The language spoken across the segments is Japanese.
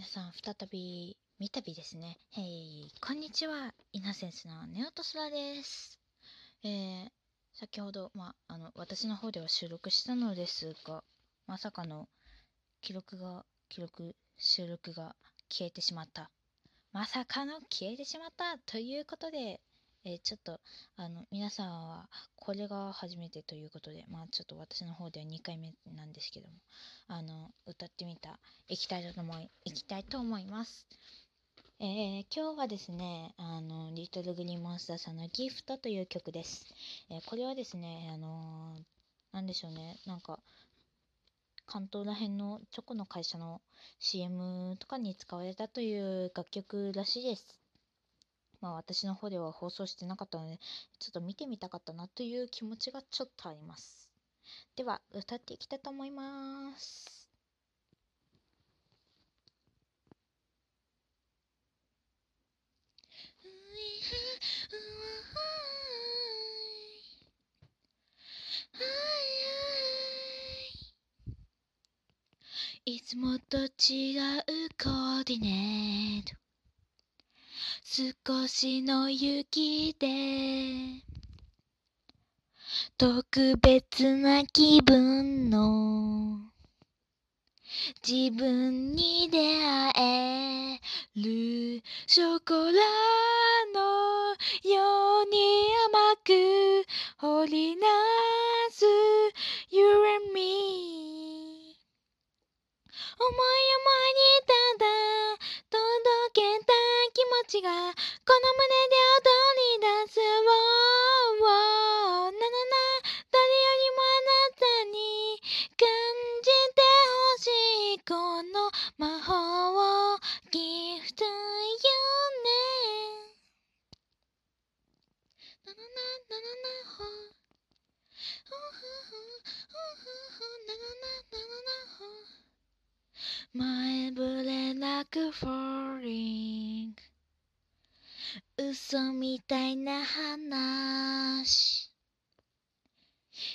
皆さん、再び、三度ですね。へい、こんにちは。イナセンスのネオトスラです。えー、先ほど、ま、あの、私の方では収録したのですが、まさかの記録が、記録、収録が消えてしまった。まさかの消えてしまったということで、えー、ちょっと、あの、皆さんは、これが初めてということで、まあ、ちょっと私の方では2回目なんですけども、あの、歌ってみた、いきたいと思い、いきたいと思います。えー、今日はですね、あの、リトルグリーンモンスターさんのギフトという曲です。えー、これはですね、あのー、なんでしょうね、なんか、関東ら辺のチョコの会社の CM とかに使われたという楽曲らしいです。まあ私の方では放送してなかったので、ちょっと見てみたかったなという気持ちがちょっとあります。では、歌っていきたいと思います。いつもと違うコーディネート少しの雪で特別な気分の自分に出会えるショコラのように甘く掘りなす。You and me 思い思いにただがこの胸で踊り出す oh, oh, ななな誰よりもあなたに感じてほしいこの魔法をギフトよね。ななななななほ。ほほほほなななななほ。前触れなく falling 嘘みたいな話。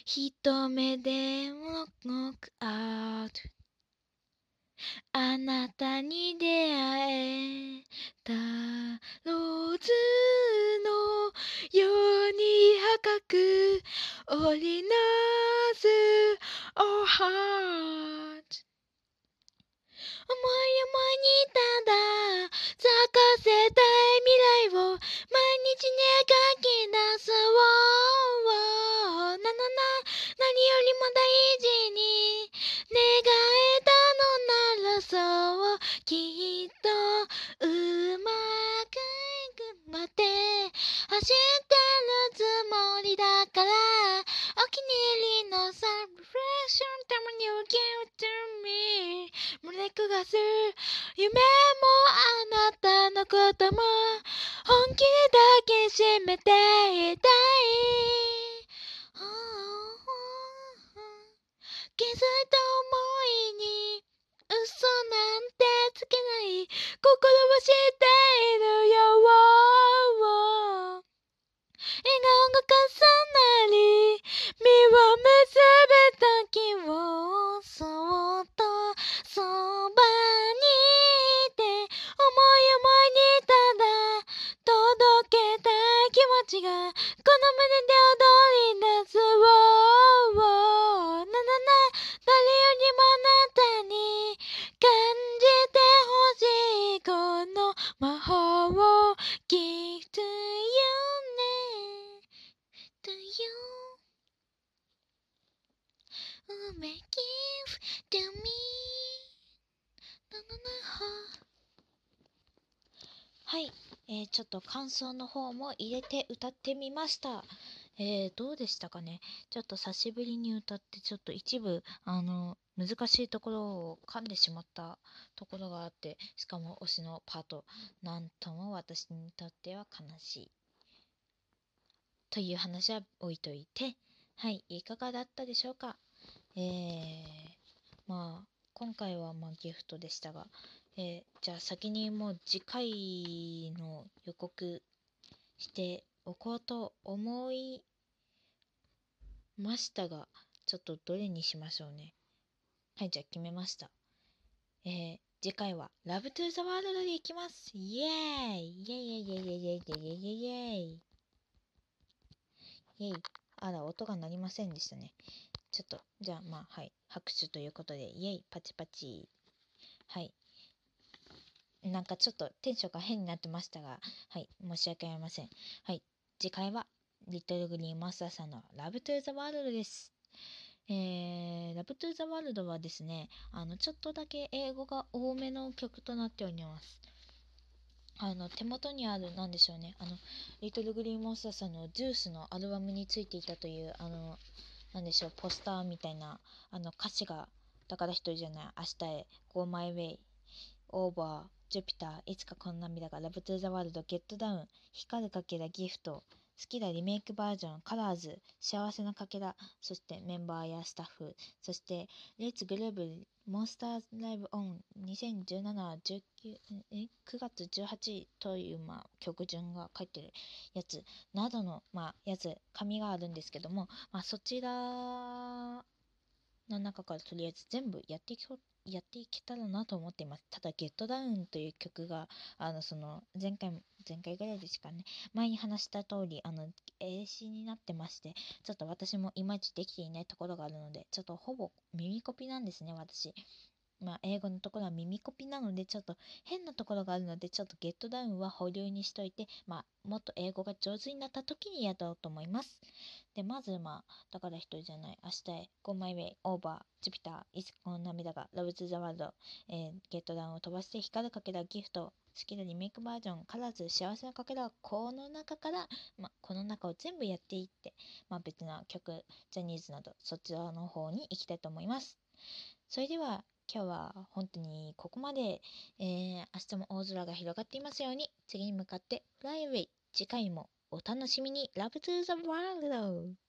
一目でも動くアートあなたに出会えたローズのように赤く織りなす Oh heart 思い思いにただ咲かせたい未来。に書き出すななな何よりも大事に願えたのならそうきっとうまくいくまで走ってるつもりだからお気に入りのサブレッションたまに You give to me 胸くがす夢もあなたのことも。本気で抱きしめていたい。気づいた思いに嘘なんてつけない。心は知っているよ。はい、えー、ちょっと感想の方も入れて歌ってみました。えー、どうでしたかね？ちょっと久しぶりに歌ってちょっと一部あの難しいところを噛んでしまったところがあってしかも推しのパートなんとも私にとっては悲しい。という話は置いといてはい。いかがだったでしょうか？えー、まあ今回はまギフトでしたがえー、じゃあ先にもう次回の予告しておこうと思いましたが、ちょっとどれにしましょうね。はい、じゃあ決めました。えー、次回は Love to the World でいきますイエーイイエイイエイイエイイエイイエイイエイイエイイエイイエイあら、音が鳴りませんでしたね。ちょっと、じゃあ、まあ、はい。拍手ということで、イエイパチパチ。はい。なんかちょっとテンションが変になってましたが、はい。申し訳ありません。はい。次回は、リトルグリーンマスターさんの Love to the World です。えー、Love to the World はですね、あの、ちょっとだけ英語が多めの曲となっております。あの、手元にある、なんでしょうね、あの、リトルグリーンモンスターさんのジュースのアルバムについていたという、あの、なんでしょう、ポスターみたいな、あの、歌詞が、だから一人じゃない、明日へ、Go My Way、Over、Jupiter、いつかこの涙が、Love to the World、Get Down、光るかけらギフト、好きなリメイクバージョン、カラーズ、幸せなかけら、そしてメンバーやスタッフ、そしてレッツグルーブモンスターズライブオン2017 19え9月18という、まあ、曲順が書いてるやつなどの、まあ、やつ、紙があるんですけども、まあ、そちらの中からとりあえず全部やっていこうやっていけたらなと思っています。ただ、ゲットダウンという曲が、あの、その、前回、前回ぐらいですかね、前に話した通り、あの、英詞になってまして、ちょっと私もいまいちできていないところがあるので、ちょっとほぼ耳コピなんですね、私。まあ、英語のところは耳コピなので、ちょっと変なところがあるので、ちょっとゲットダウンは保留にしといて、まあ、もっと英語が上手になった時にやろうと思います。で、まず、まあ、だから一人じゃない、明日へ、Go My Way、Over、Jupiter、いつこの涙が、Love to the World、えー、ゲットダウンを飛ばして光るかけらギフト、好きなリメイクバージョン、カラーズ、幸せなかけらは、この中から、まあ、この中を全部やっていって、まあ、別な曲、ジャニーズなど、そちらの方に行きたいと思います。それでは、今日は本当にここまで、えー、明日も大空が広がっていますように、次に向かってフライウェイ次回もお楽しみに Love to the World!